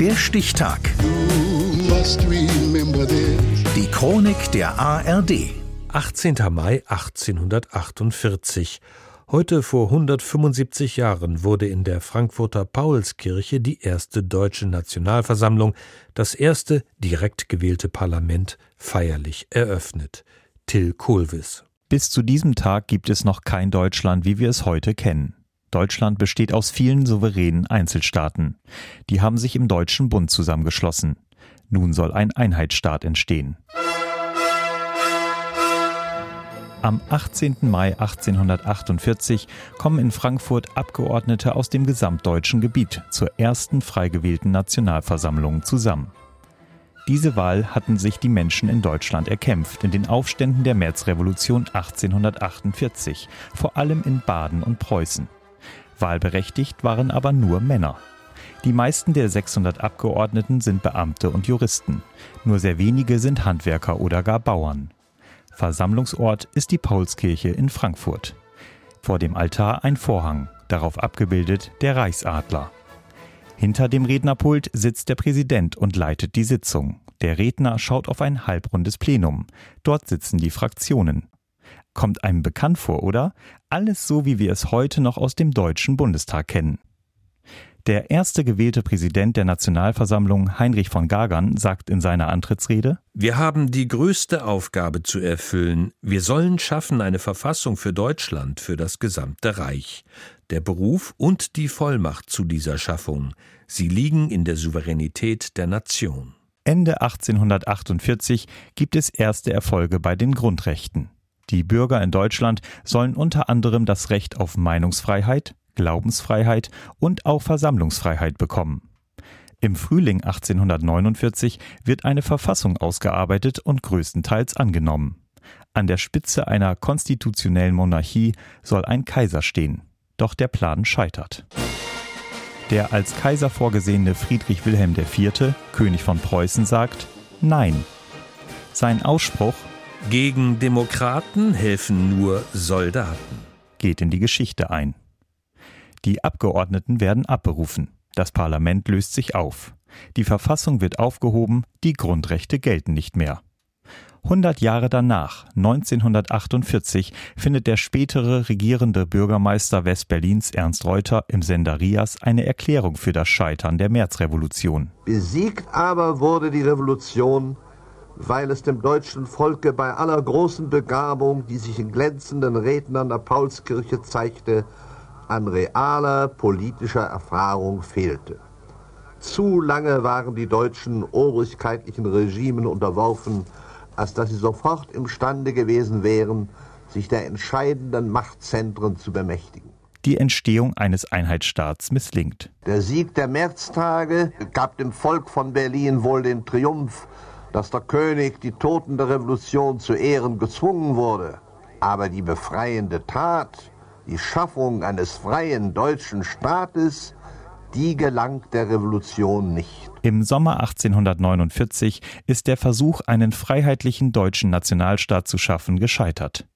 Der Stichtag. Die Chronik der ARD. 18. Mai 1848. Heute vor 175 Jahren wurde in der Frankfurter Paulskirche die erste deutsche Nationalversammlung, das erste direkt gewählte Parlament, feierlich eröffnet. Till Kohlwiss. Bis zu diesem Tag gibt es noch kein Deutschland, wie wir es heute kennen. Deutschland besteht aus vielen souveränen Einzelstaaten. Die haben sich im Deutschen Bund zusammengeschlossen. Nun soll ein Einheitsstaat entstehen. Am 18. Mai 1848 kommen in Frankfurt Abgeordnete aus dem gesamtdeutschen Gebiet zur ersten frei gewählten Nationalversammlung zusammen. Diese Wahl hatten sich die Menschen in Deutschland erkämpft in den Aufständen der Märzrevolution 1848, vor allem in Baden und Preußen. Wahlberechtigt waren aber nur Männer. Die meisten der 600 Abgeordneten sind Beamte und Juristen. Nur sehr wenige sind Handwerker oder gar Bauern. Versammlungsort ist die Paulskirche in Frankfurt. Vor dem Altar ein Vorhang, darauf abgebildet der Reichsadler. Hinter dem Rednerpult sitzt der Präsident und leitet die Sitzung. Der Redner schaut auf ein halbrundes Plenum. Dort sitzen die Fraktionen. Kommt einem bekannt vor, oder? Alles so, wie wir es heute noch aus dem Deutschen Bundestag kennen. Der erste gewählte Präsident der Nationalversammlung, Heinrich von Gagern, sagt in seiner Antrittsrede Wir haben die größte Aufgabe zu erfüllen. Wir sollen schaffen eine Verfassung für Deutschland, für das gesamte Reich. Der Beruf und die Vollmacht zu dieser Schaffung, sie liegen in der Souveränität der Nation. Ende 1848 gibt es erste Erfolge bei den Grundrechten. Die Bürger in Deutschland sollen unter anderem das Recht auf Meinungsfreiheit, Glaubensfreiheit und auch Versammlungsfreiheit bekommen. Im Frühling 1849 wird eine Verfassung ausgearbeitet und größtenteils angenommen. An der Spitze einer konstitutionellen Monarchie soll ein Kaiser stehen. Doch der Plan scheitert. Der als Kaiser vorgesehene Friedrich Wilhelm IV., König von Preußen, sagt Nein. Sein Ausspruch Gegen Demokraten helfen nur Soldaten geht in die Geschichte ein. Die Abgeordneten werden abberufen. Das Parlament löst sich auf. Die Verfassung wird aufgehoben, die Grundrechte gelten nicht mehr. 100 Jahre danach, 1948, findet der spätere regierende Bürgermeister Westberlins Ernst Reuter im Sender Rias eine Erklärung für das Scheitern der Märzrevolution. Besiegt aber wurde die Revolution, weil es dem deutschen Volke bei aller großen Begabung, die sich in glänzenden Rednern der Paulskirche zeigte, an realer politischer Erfahrung fehlte. Zu lange waren die Deutschen obrigkeitlichen Regimen unterworfen, als dass sie sofort imstande gewesen wären, sich der entscheidenden Machtzentren zu bemächtigen. Die Entstehung eines Einheitsstaats misslingt. Der Sieg der Märztage gab dem Volk von Berlin wohl den Triumph, dass der König die Toten der Revolution zu ehren gezwungen wurde. Aber die befreiende Tat, die Schaffung eines freien deutschen Staates, die gelangt der Revolution nicht. Im Sommer 1849 ist der Versuch, einen freiheitlichen deutschen Nationalstaat zu schaffen, gescheitert.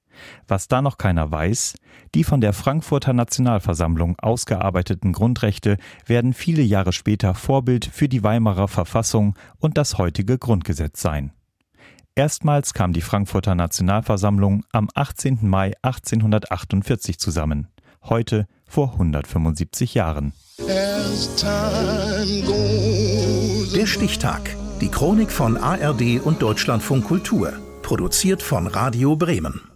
Was da noch keiner weiß, die von der Frankfurter Nationalversammlung ausgearbeiteten Grundrechte werden viele Jahre später Vorbild für die Weimarer Verfassung und das heutige Grundgesetz sein. Erstmals kam die Frankfurter Nationalversammlung am 18. Mai 1848 zusammen, heute vor 175 Jahren. Der Stichtag. Die Chronik von ARD und Deutschlandfunk Kultur. Produziert von Radio Bremen.